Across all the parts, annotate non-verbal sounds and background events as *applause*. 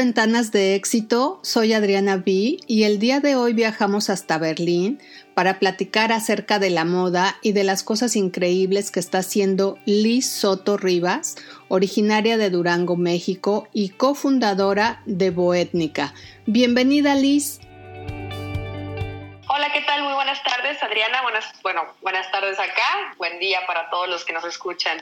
Ventanas de Éxito, soy Adriana B y el día de hoy viajamos hasta Berlín para platicar acerca de la moda y de las cosas increíbles que está haciendo Liz Soto Rivas, originaria de Durango, México y cofundadora de Boétnica. Bienvenida Liz. Hola, ¿qué tal? Muy buenas tardes, Adriana. Buenas, bueno, buenas tardes acá. Buen día para todos los que nos escuchan.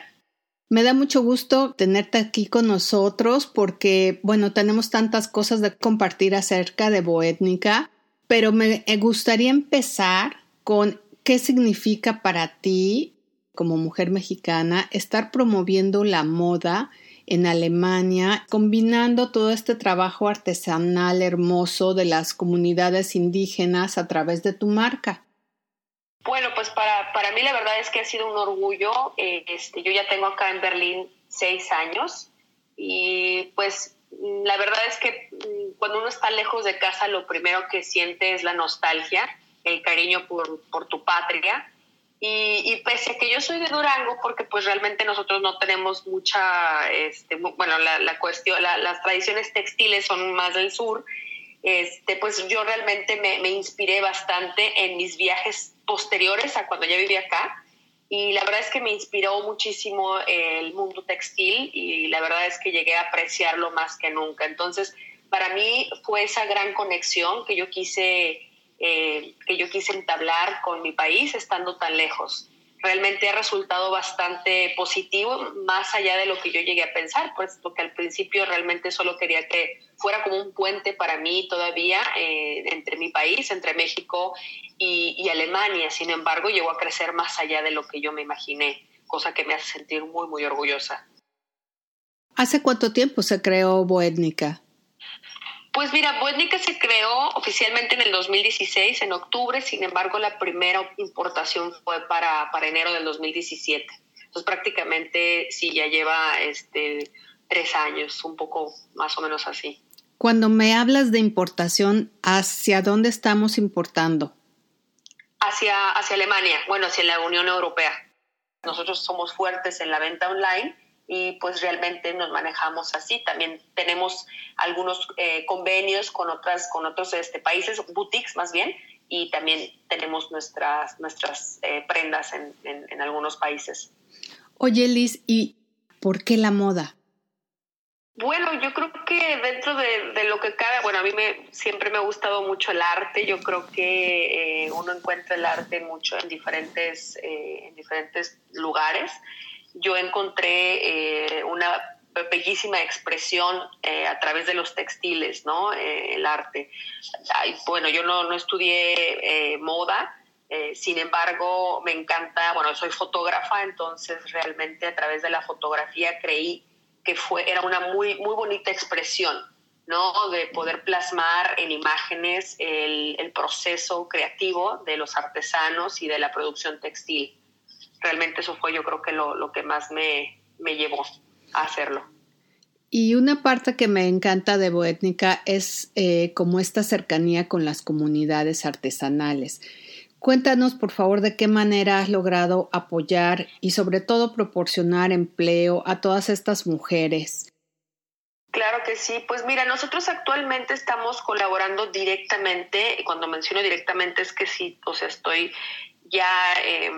Me da mucho gusto tenerte aquí con nosotros porque, bueno, tenemos tantas cosas de compartir acerca de Boétnica, pero me gustaría empezar con qué significa para ti, como mujer mexicana, estar promoviendo la moda en Alemania, combinando todo este trabajo artesanal hermoso de las comunidades indígenas a través de tu marca. Bueno, pues para, para mí la verdad es que ha sido un orgullo. Eh, este, yo ya tengo acá en Berlín seis años y pues la verdad es que mm, cuando uno está lejos de casa lo primero que siente es la nostalgia, el cariño por, por tu patria. Y, y, pese a que yo soy de Durango, porque pues realmente nosotros no tenemos mucha, este, bueno, la, la cuestión, las tradiciones textiles son más del sur, este, pues yo realmente me, inspiré bastante en mis viajes posteriores a cuando ya vivía acá. Y la verdad es que me inspiró muchísimo el mundo textil y la verdad es que llegué a apreciarlo más que nunca. Entonces, para mí fue esa gran conexión que yo quise, eh, que yo quise entablar con mi país estando tan lejos realmente ha resultado bastante positivo, más allá de lo que yo llegué a pensar, pues porque al principio realmente solo quería que fuera como un puente para mí todavía eh, entre mi país, entre México y, y, Alemania. Sin embargo, llegó a crecer más allá de lo que yo me imaginé, cosa que me hace sentir muy, muy orgullosa. ¿Hace cuánto tiempo se creó Boétnica? Pues mira, Boétnica se creó oficialmente en el 2016, en octubre, sin embargo la primera importación fue para, para enero del 2017. Entonces prácticamente sí, ya lleva este, tres años, un poco más o menos así. Cuando me hablas de importación, ¿hacia dónde estamos importando? Hacia, hacia Alemania, bueno, hacia la Unión Europea. Nosotros somos fuertes en la venta online y pues realmente nos manejamos así. También tenemos algunos eh, convenios con otras con otros este, países, boutiques más bien, y también tenemos nuestras nuestras eh, prendas en, en, algunos países. Oye, Liz, ¿y por qué la moda? Bueno, yo creo que dentro de, de, lo que cabe, bueno, a mí me, siempre me ha gustado mucho el arte. Yo creo que eh, uno encuentra el arte mucho en diferentes, en diferentes lugares yo encontré eh, una bellísima expresión eh, a través de los textiles, ¿no? Eh, el arte. bueno, yo no, no estudié moda, sin embargo, me encanta, bueno, soy fotógrafa, entonces realmente a través de la fotografía creí que fue, era una muy, muy bonita expresión, ¿no? De poder plasmar en imágenes el proceso creativo de los artesanos y de la producción textil realmente eso fue yo creo que lo, lo que más me, me, llevó a hacerlo. Y una parte que me encanta de Boétnica es eh, como esta cercanía con las comunidades artesanales. Cuéntanos, por favor, de qué manera has logrado apoyar y sobre todo proporcionar empleo a todas estas mujeres. Claro que sí. Pues mira, nosotros actualmente estamos colaborando directamente, y cuando menciono directamente es que sí, o sea, estoy ya... Eh,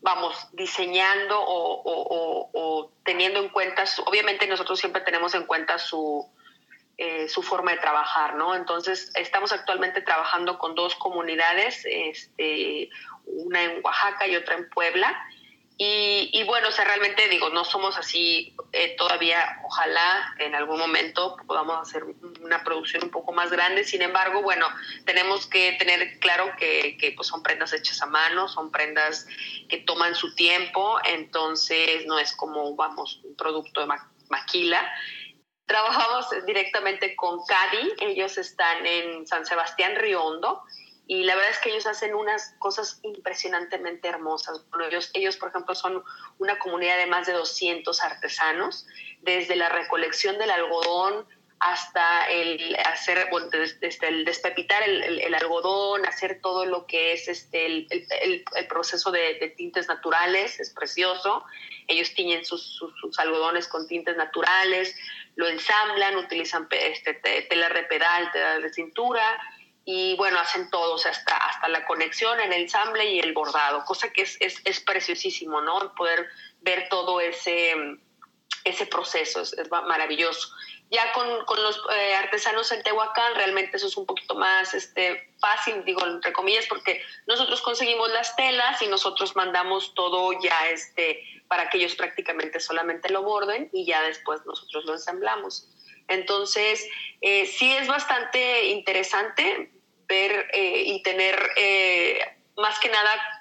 vamos, diseñando o, teniendo en cuenta, obviamente nosotros siempre tenemos en cuenta su, eh, su forma de trabajar, ¿no? Entonces, estamos actualmente trabajando con dos comunidades, este, una en Oaxaca y otra en Puebla, y, bueno, o sea, realmente digo, no somos así eh, todavía, ojalá en algún momento podamos hacer una producción un poco más grande, sin embargo, bueno, tenemos que tener claro que, que pues son prendas hechas a mano, son prendas que toman su tiempo, entonces no es como, vamos, un producto de maquila. Trabajamos directamente con Cadi, ellos están en San Sebastián Riondo, y la verdad es que ellos hacen unas cosas impresionantemente hermosas. Ellos, ellos, por ejemplo, son una comunidad de más de 200 artesanos, desde la recolección del algodón hasta el hacer, desde el despepitar el, el, algodón, hacer todo lo que es este, el, el proceso de, de, tintes naturales, es precioso. Ellos tiñen sus, sus, algodones con tintes naturales, lo ensamblan, utilizan este, telas de pedal, telas de cintura y bueno, hacen todo, o sea, hasta, hasta la conexión, el ensamble y el bordado, cosa que es, es, es preciosísimo, ¿no? Poder ver todo ese, ese proceso, es, maravilloso. Ya con, con los eh, artesanos en Tehuacán, realmente eso es un poquito más este, fácil, digo, entre comillas, porque nosotros conseguimos las telas y nosotros mandamos todo ya este, para que ellos prácticamente solamente lo borden y ya después nosotros lo ensamblamos. Entonces, eh, sí es bastante interesante ver eh, y tener eh, más que nada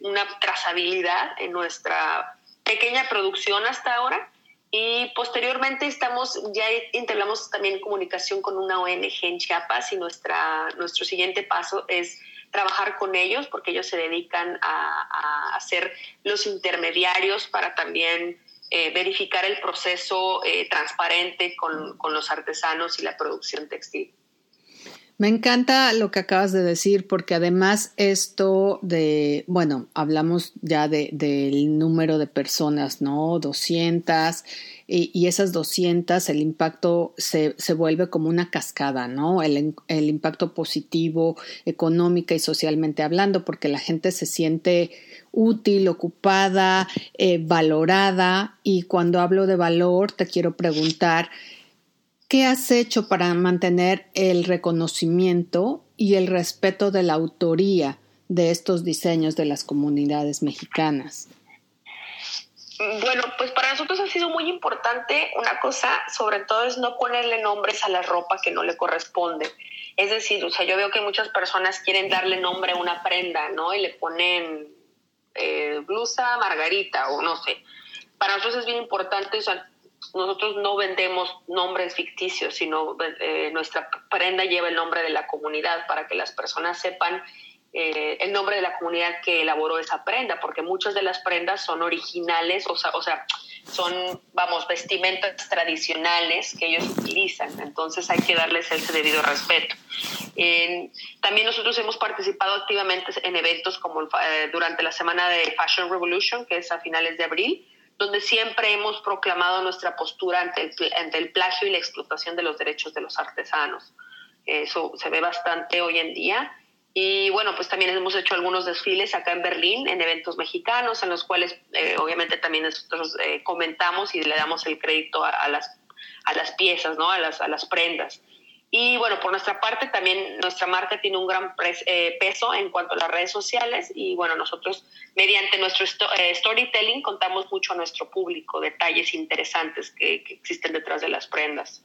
una trazabilidad en nuestra pequeña producción hasta ahora. Y posteriormente estamos, ya integramos también comunicación con una ONG en Chiapas y nuestra, nuestro siguiente paso es trabajar con ellos porque ellos se dedican a, hacer los intermediarios para también eh, verificar el proceso eh, transparente con, con los artesanos y la producción textil. Me encanta lo que acabas de decir porque además esto de, bueno, hablamos ya de, del número de personas, ¿no? 200 y, esas 200, el impacto se, se, vuelve como una cascada, ¿no? El, el impacto positivo, económica y socialmente hablando, porque la gente se siente útil, ocupada, eh, valorada y cuando hablo de valor te quiero preguntar, ¿Qué has hecho para mantener el reconocimiento y el respeto de la autoría de estos diseños de las comunidades mexicanas? Bueno, pues para nosotros ha sido muy importante una cosa, sobre todo es no ponerle nombres a la ropa que no le corresponde. Es decir, o sea, yo veo que muchas personas quieren darle nombre a una prenda, ¿no? Y le ponen eh, blusa margarita o no sé. Para nosotros es bien importante, o sea, nosotros no vendemos nombres ficticios, sino eh, nuestra prenda lleva el nombre de la comunidad para que las personas sepan eh, el nombre de la comunidad que elaboró esa prenda, porque muchas de las prendas son originales, o sea, o sea son, vamos, vestimentas tradicionales que ellos utilizan, entonces hay que darles ese debido respeto. también nosotros hemos participado activamente en eventos como eh, durante la semana de Fashion Revolution, que es a finales de abril, donde siempre hemos proclamado nuestra postura ante el, plagio y la explotación de los derechos de los artesanos. Eso se ve bastante hoy en día. Y bueno, pues también hemos hecho algunos desfiles acá en Berlín, en eventos mexicanos, en los cuales eh, obviamente también nosotros eh, comentamos y le damos el crédito a, las, a las piezas, ¿no? a, las, a las prendas. Y bueno, por nuestra parte también nuestra marca tiene un gran eh, peso en cuanto a las redes sociales y bueno, nosotros mediante nuestro eh, storytelling contamos mucho a nuestro público, detalles interesantes que, existen detrás de las prendas.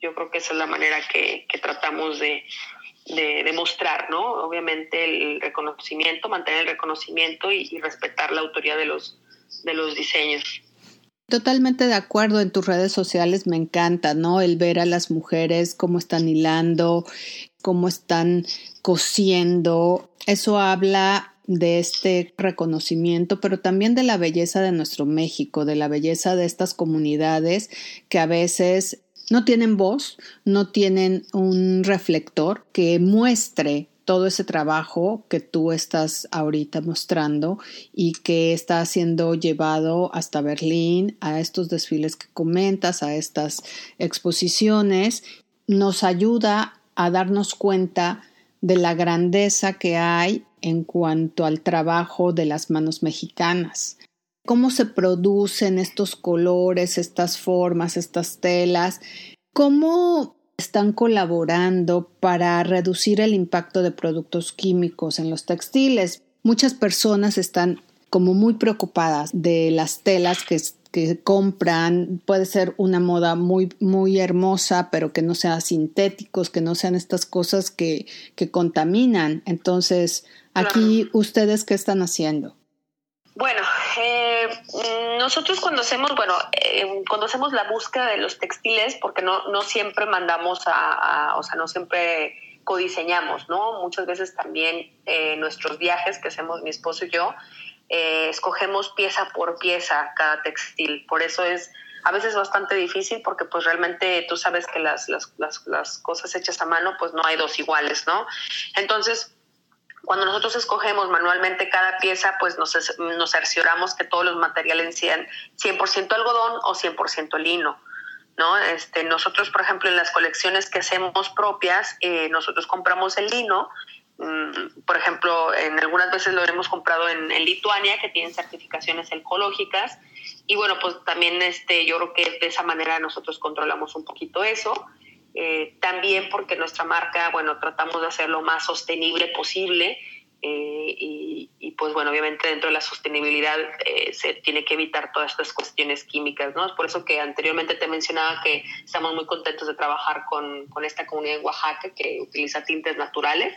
Yo creo que esa es la manera que, tratamos de, de, mostrar, ¿no? Obviamente el reconocimiento, mantener el reconocimiento y, y respetar la autoría de los, de los diseños. Totalmente de acuerdo en tus redes sociales, me encanta, ¿no? El ver a las mujeres cómo están hilando, cómo están cosiendo. Eso habla de este reconocimiento, pero también de la belleza de nuestro México, de la belleza de estas comunidades que a veces no tienen voz, no tienen un reflector que muestre todo ese trabajo que tú estás ahorita mostrando y que está siendo llevado hasta Berlín, a estos desfiles que comentas, a estas exposiciones, nos ayuda a darnos cuenta de la grandeza que hay en cuanto al trabajo de las manos mexicanas. Cómo se producen estos colores, estas formas, estas telas, cómo están colaborando para reducir el impacto de productos químicos en los textiles. Muchas personas están como muy preocupadas de las telas que, que compran. Puede ser una moda muy, muy hermosa, pero que no sean sintéticos, que no sean estas cosas que, que contaminan. Entonces, aquí, ¿ustedes qué están haciendo? Bueno, eh, nosotros cuando hacemos, bueno, eh, cuando hacemos la búsqueda de los textiles, porque no, no siempre mandamos a, o sea, no siempre codiseñamos, ¿no? Muchas veces también eh, nuestros viajes que hacemos mi esposo y yo, escogemos pieza por pieza cada textil. Por eso es a veces bastante difícil porque pues realmente tú sabes que las, las, las, las cosas hechas a mano pues no hay dos iguales, ¿no? Entonces, cuando nosotros escogemos manualmente cada pieza, pues nos, nos cercioramos que todos los materiales sean 100% algodón o 100% lino. ¿no? Este, nosotros, por ejemplo, en las colecciones que hacemos propias, eh, nosotros compramos el lino, mm, por ejemplo, en algunas veces lo hemos comprado en, Lituania, que tienen certificaciones ecológicas, y bueno, pues también este, yo creo que de esa manera nosotros controlamos un poquito eso. Eh, también porque nuestra marca, bueno, tratamos de hacer lo más sostenible posible eh, y, pues bueno, obviamente dentro de la sostenibilidad eh, se tiene que evitar todas estas cuestiones químicas, ¿no? Es por eso que anteriormente te mencionaba que estamos muy contentos de trabajar con, con esta comunidad en Oaxaca que utiliza tintes naturales.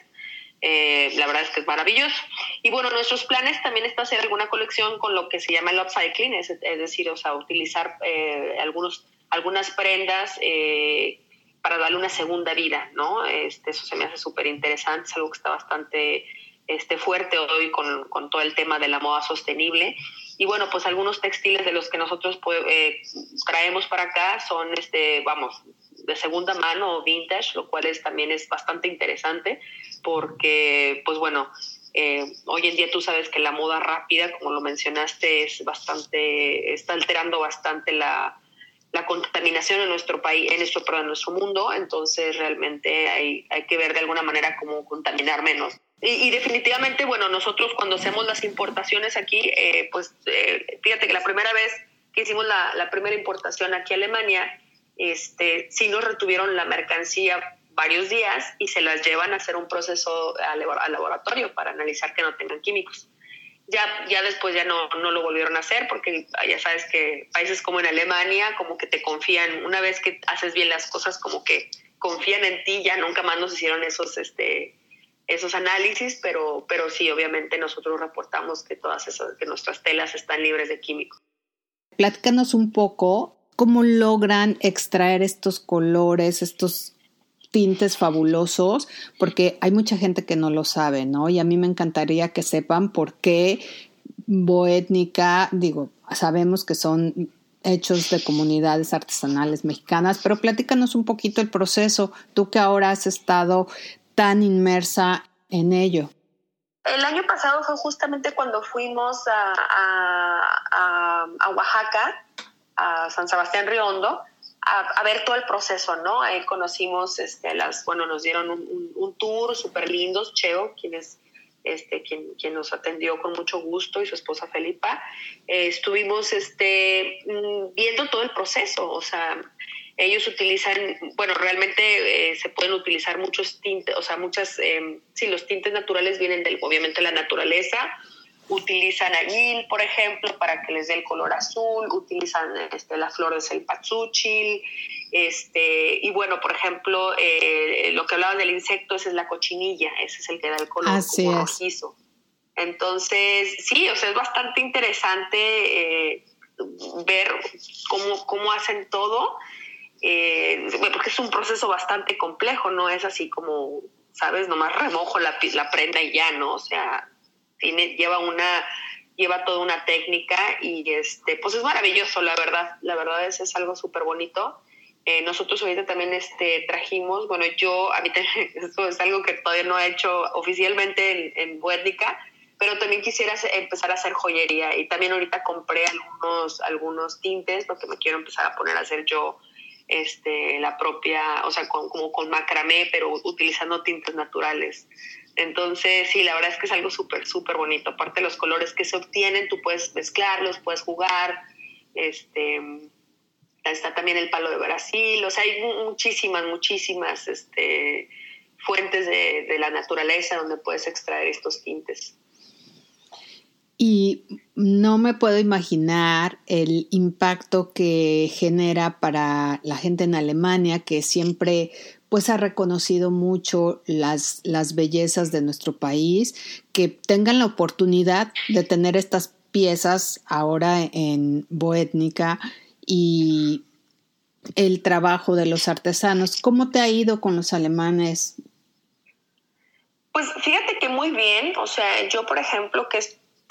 Eh, la verdad es que es maravilloso. Y bueno, nuestros planes también está hacer alguna colección con lo que se llama el upcycling, es, es decir, o sea, utilizar algunos, algunas prendas para darle una segunda vida, ¿no? Este, eso se me hace súper interesante, es algo que está bastante este, fuerte hoy con, con, todo el tema de la moda sostenible. Y bueno, pues algunos textiles de los que nosotros pues, eh, traemos para acá son, este, vamos, de segunda mano o vintage, lo cual es, también es bastante interesante porque, pues bueno, eh, hoy en día tú sabes que la moda rápida, como lo mencionaste, es bastante, está alterando bastante la, la contaminación en nuestro país, en nuestro, en nuestro mundo, entonces realmente hay, hay que ver de alguna manera cómo contaminar menos. Y, definitivamente, bueno, nosotros cuando hacemos las importaciones aquí, eh, pues eh, fíjate que la primera vez que hicimos la, la, primera importación aquí a Alemania, este, sí nos retuvieron la mercancía varios días y se las llevan a hacer un proceso al, laboratorio para analizar que no tengan químicos. Ya, ya después ya no, no lo volvieron a hacer porque ya sabes que países como en Alemania como que te confían, una vez que haces bien las cosas como que confían en ti, ya nunca más nos hicieron esos este, esos análisis, pero, pero sí, obviamente nosotros reportamos que todas esas, que nuestras telas están libres de químicos. Platícanos un poco cómo logran extraer estos colores, estos tintes fabulosos, porque hay mucha gente que no lo sabe, ¿no? Y a mí me encantaría que sepan por qué Boétnica, digo, sabemos que son hechos de comunidades artesanales mexicanas, pero platícanos un poquito el proceso, tú que ahora has estado tan inmersa en ello? El año pasado fue justamente cuando fuimos a, Oaxaca, a San Sebastián Riondo, a, ver todo el proceso, ¿no? Ahí conocimos, este, las, bueno, nos dieron un, tour súper lindo, Cheo, quien es este, quien, quien, nos atendió con mucho gusto y su esposa Felipa, eh, estuvimos este, mm, viendo todo el proceso, o sea, ellos utilizan, bueno, realmente eh, se pueden utilizar muchos tintes, o sea, muchas, eh, sí, los tintes naturales vienen del, obviamente, la naturaleza. Utilizan añil, por ejemplo, para que les dé el color azul. Utilizan este, la flor de cempasúchil. Este, y bueno, por ejemplo, eh, lo que hablaba del insecto, ese es la cochinilla, ese es el que da el color rojizo. Entonces, sí, o sea, es bastante interesante ver cómo, cómo hacen todo eh, porque es un proceso bastante complejo, no es así como, ¿sabes? Nomás remojo la, la prenda y ya, ¿no? O sea, tiene, lleva una lleva toda una técnica y este pues es maravilloso la verdad. La verdad es, es algo súper bonito eh, nosotros ahorita también este trajimos bueno yo a mí *laughs* eso es algo que todavía no he hecho oficialmente en, en pero también quisiera empezar a hacer joyería. Y también ahorita compré algunos algunos tintes porque me quiero empezar a poner a hacer yo este, la propia, o sea, como con macramé, pero utilizando tintes naturales. Entonces, sí, la verdad es que es algo súper, súper bonito. Aparte los colores que se obtienen, tú puedes mezclarlos, puedes jugar. Este, está también el palo de Brasil. O sea, hay muchísimas, muchísimas este, fuentes de, de la naturaleza donde puedes extraer estos tintes. Y no me puedo imaginar el impacto que genera para la gente en Alemania, que siempre pues ha reconocido mucho las, las bellezas de nuestro país, que tengan la oportunidad de tener estas piezas ahora en Boétnica y el trabajo de los artesanos. ¿Cómo te ha ido con los alemanes? Pues fíjate que muy bien, o sea, yo por ejemplo que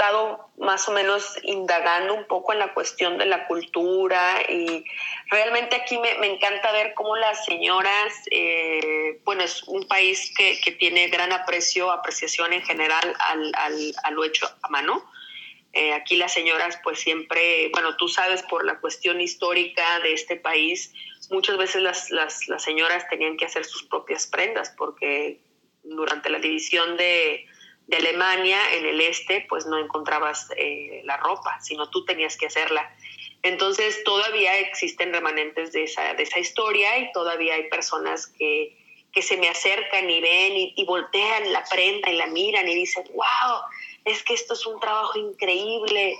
estado más o menos indagando un poco en la cuestión de la cultura y realmente aquí me, encanta ver cómo las señoras, eh, bueno, es un país que, tiene gran aprecio, apreciación en general al, al, lo hecho a mano. Eh, aquí las señoras pues siempre, bueno, tú sabes por la cuestión histórica de este país, muchas veces las, las, las señoras tenían que hacer sus propias prendas porque durante la división de, de Alemania en el este pues no encontrabas eh, la ropa, sino tú tenías que hacerla. Entonces todavía existen remanentes de esa, de esa historia y todavía hay personas que, que se me acercan y ven y, voltean la prenda y la miran y dicen, wow, es que esto es un trabajo increíble.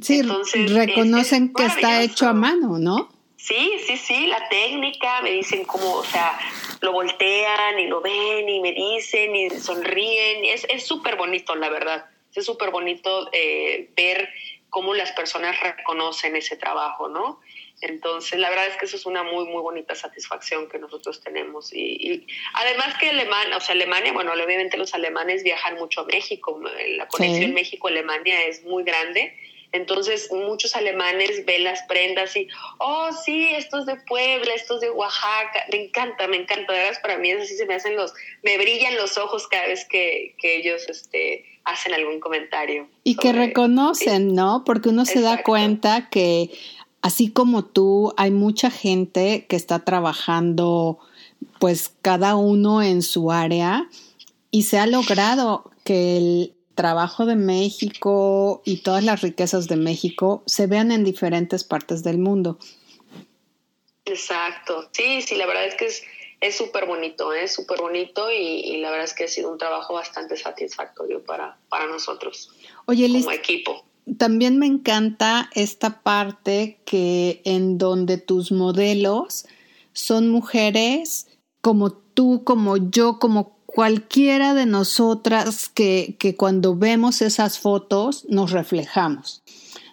Sí, reconocen que está hecho a mano, ¿no? Sí, sí, sí, la técnica, me dicen cómo, o sea, lo voltean y lo ven y me dicen y sonríen. Es súper bonito, la verdad. Es súper bonito eh, ver cómo las personas reconocen ese trabajo, ¿no? Entonces, la verdad es que eso es una muy, muy bonita satisfacción que nosotros tenemos. Y, además que Alemania, o sea, Alemania, bueno, obviamente los alemanes viajan mucho a México, la conexión México-Alemania es muy grande. Entonces, muchos alemanes ven las prendas y, oh, sí, estos de Puebla, estos de Oaxaca. Me encanta, me encanta. De verdad, para mí es así, se me hacen los, me brillan los ojos cada vez que, que ellos este, hacen algún comentario. Y que reconocen, ¿no? Porque uno se da cuenta que así como tú, hay mucha gente que está trabajando, pues cada uno en su área y se ha logrado que el trabajo de México y todas las riquezas de México se vean en diferentes partes del mundo. Exacto, sí, sí, la verdad es que es súper bonito, es ¿eh? súper bonito y, la verdad es que ha sido un trabajo bastante satisfactorio para, para nosotros Oye, como equipo también me encanta esta parte que en donde tus modelos son mujeres como tú, como yo, como cualquiera de nosotras que, que cuando vemos esas fotos nos reflejamos.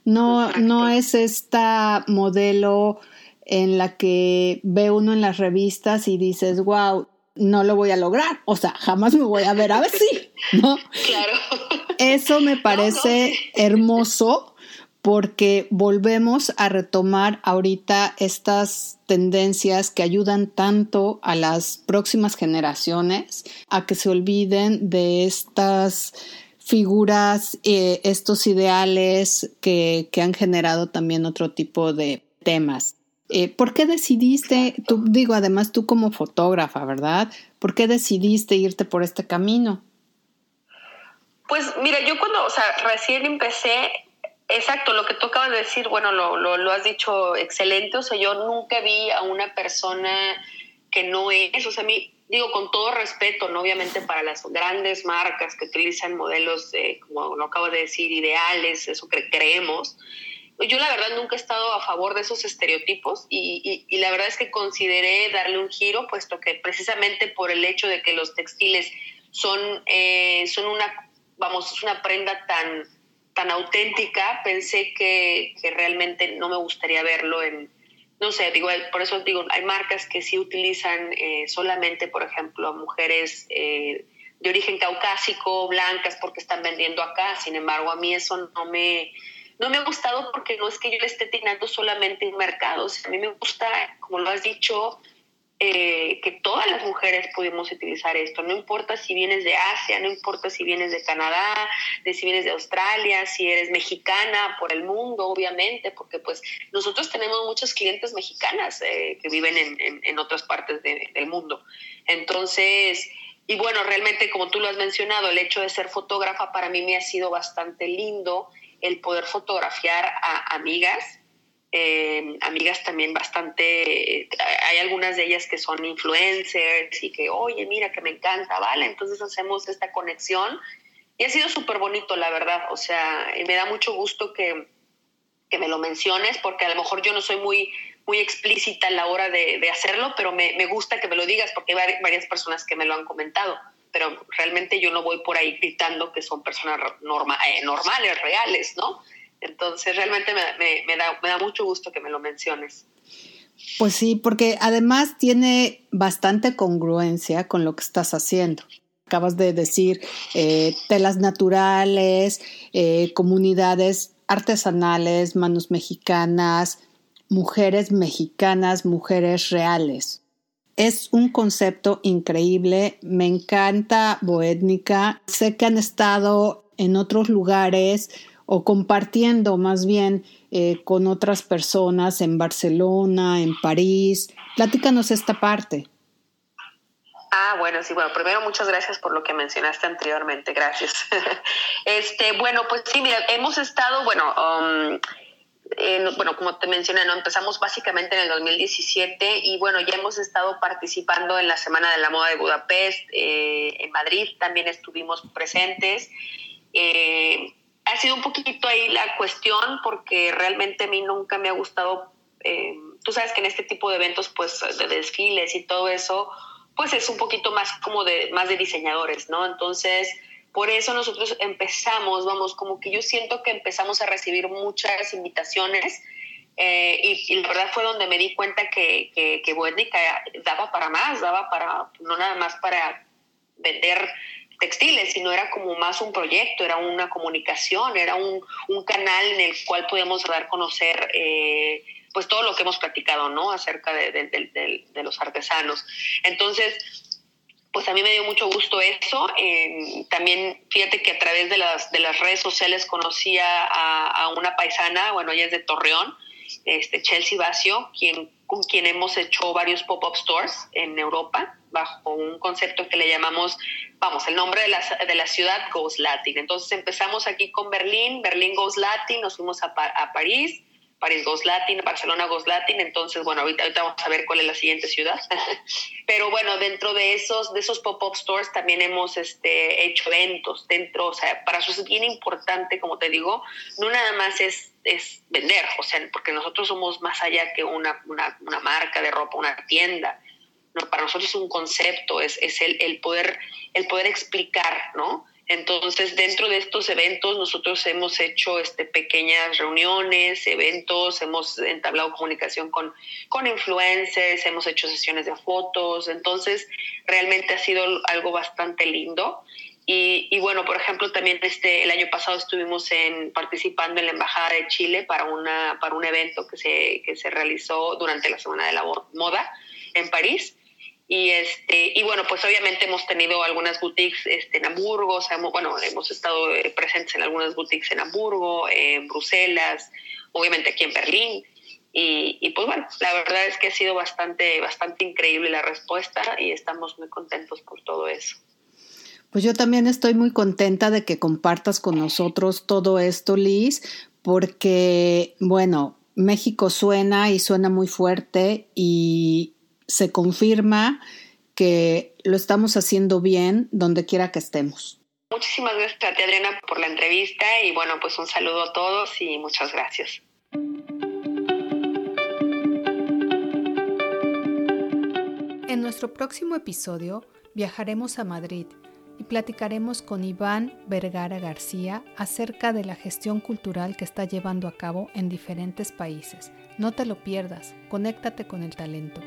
No, no es esta modelo en la que ve uno en las revistas y dices, wow, no lo voy a lograr. O sea, jamás me voy a ver a ver si, *laughs* ¿no? Claro. Eso me *laughs* parece hermoso porque volvemos a retomar ahorita estas tendencias que ayudan tanto a las próximas generaciones a que se olviden de estas figuras, eh, estos ideales que, han generado también otro tipo de temas. Eh, ¿Por qué decidiste, tú digo, además tú como fotógrafa, ¿verdad? ¿Por qué decidiste irte por este camino? Pues mira, yo cuando, recién empecé, exacto, lo que tú acabas de decir, bueno, lo, lo, has dicho excelente, o sea, yo nunca vi a una persona que no es, o sea, a mí, digo, con todo respeto, ¿no? obviamente para las grandes marcas que utilizan modelos, como lo acabo de decir, ideales, eso que creemos, yo la verdad nunca he estado a favor de esos estereotipos y, y, la verdad es que consideré darle un giro, puesto que precisamente por el hecho de que los textiles son, eh, son una vamos, es una prenda tan, tan auténtica, pensé que, realmente no me gustaría verlo en, no sé, digo, por eso digo, hay marcas que sí utilizan eh, solamente, por ejemplo, mujeres eh, de origen caucásico, blancas, porque están vendiendo acá, sin embargo, a mí eso no me, no me ha gustado porque no es que yo le esté tirando solamente un mercado, a mí me gusta, como lo has dicho, eh, que todas las mujeres pudimos utilizar esto. No importa si vienes de Asia, no importa si vienes de Canadá, de si vienes de Australia, si eres mexicana por el mundo, obviamente, porque pues nosotros tenemos muchas clientes mexicanas eh, que viven en, en, otras partes del mundo. Entonces, y bueno, realmente como tú lo has mencionado, el hecho de ser fotógrafa para mí me ha sido bastante lindo el poder fotografiar a amigas eh, amigas también bastante, hay algunas de ellas que son influencers y que, oye, mira, que me encanta, ¿vale? Entonces hacemos esta conexión y ha sido súper bonito, la verdad, o sea, me da mucho gusto que, que, me lo menciones porque a lo mejor yo no soy muy, muy explícita a la hora de, hacerlo, pero me, me, gusta que me lo digas porque hay varias personas que me lo han comentado pero realmente yo no voy por ahí gritando que son personas norma, eh, normales, reales, ¿no? Entonces, realmente me, da, mucho gusto que me lo menciones. Pues sí, porque además tiene bastante congruencia con lo que estás haciendo. Acabas de decir eh, telas naturales, eh, comunidades artesanales, manos mexicanas, mujeres mexicanas, mujeres reales. Es un concepto increíble, me encanta Boétnica, sé que han estado en otros lugares o compartiendo más bien eh, con otras personas en Barcelona, en París. Platícanos esta parte. Ah, bueno, sí, bueno, primero muchas gracias por lo que mencionaste anteriormente, gracias. *laughs* este, bueno, pues sí, mira, hemos estado, bueno, um, bueno, como te mencioné, ¿no? empezamos básicamente en el 2017 y bueno, ya hemos estado participando en la Semana de la Moda de Budapest, eh, en Madrid también estuvimos presentes. Eh, ha sido un poquito ahí la cuestión porque realmente a mí nunca me ha gustado, eh, tú sabes que en este tipo de eventos, pues de desfiles y todo eso, pues es un poquito más como de, más de diseñadores, ¿no? Entonces, por eso nosotros empezamos, vamos, como que yo siento que empezamos a recibir muchas invitaciones eh, y, la verdad fue donde me di cuenta que, que, que daba para más, daba para, no nada más para vender textiles, sino era como más un proyecto, era una comunicación, era un, un canal en el cual podíamos dar a conocer eh, pues todo lo que hemos platicado, ¿no? Acerca de, de, los artesanos. Entonces, pues a mí me dio mucho gusto eso. también fíjate que a través de las, de las redes sociales conocí a, una paisana, bueno, ella es de Torreón, este, Chelsea Bacio, quien, con quien hemos hecho varios pop-up stores en Europa bajo un concepto que le llamamos, vamos, el nombre de la, de la ciudad Goes Latin. Entonces empezamos aquí con Berlín, Berlín Goes Latin, nos fuimos a, a París, París Goes Latin, Barcelona Goes Latin, entonces, bueno, ahorita, vamos a ver cuál es la siguiente ciudad. *laughs* Pero bueno, dentro de esos, de esos pop-up stores también hemos este, hecho eventos dentro, o sea, para nosotros es bien importante, como te digo, no nada más es, es vender, o sea, porque nosotros somos más allá que una, una, una marca de ropa, una tienda. No, para nosotros es un concepto, es, es el, el, poder, el poder explicar, ¿no? Entonces, dentro de estos eventos, nosotros hemos hecho este, pequeñas reuniones, eventos, hemos entablado comunicación con, con influencers, hemos hecho sesiones de fotos. Entonces, realmente ha sido algo bastante lindo. Y, y, bueno, por ejemplo, también este, el año pasado estuvimos en, participando en la Embajada de Chile para, una, para un evento que se, que se realizó durante la Semana de la Moda en París. Y, este, y bueno, pues obviamente hemos tenido algunas boutiques este, en Hamburgo, o bueno, hemos estado eh, presentes en algunas boutiques en Hamburgo, en Bruselas, obviamente aquí en Berlín. Y, y, pues bueno, la verdad es que ha sido bastante, bastante increíble la respuesta y estamos muy contentos por todo eso. Pues yo también estoy muy contenta de que compartas con nosotros todo esto, Liz, porque, bueno, México suena y suena muy fuerte y, se confirma que lo estamos haciendo bien donde quiera que estemos. Muchísimas gracias a ti, Adriana, por la entrevista y bueno, pues un saludo a todos y muchas gracias. En nuestro próximo episodio viajaremos a Madrid y platicaremos con Iván Vergara García acerca de la gestión cultural que está llevando a cabo en diferentes países. No te lo pierdas, conéctate con el talento.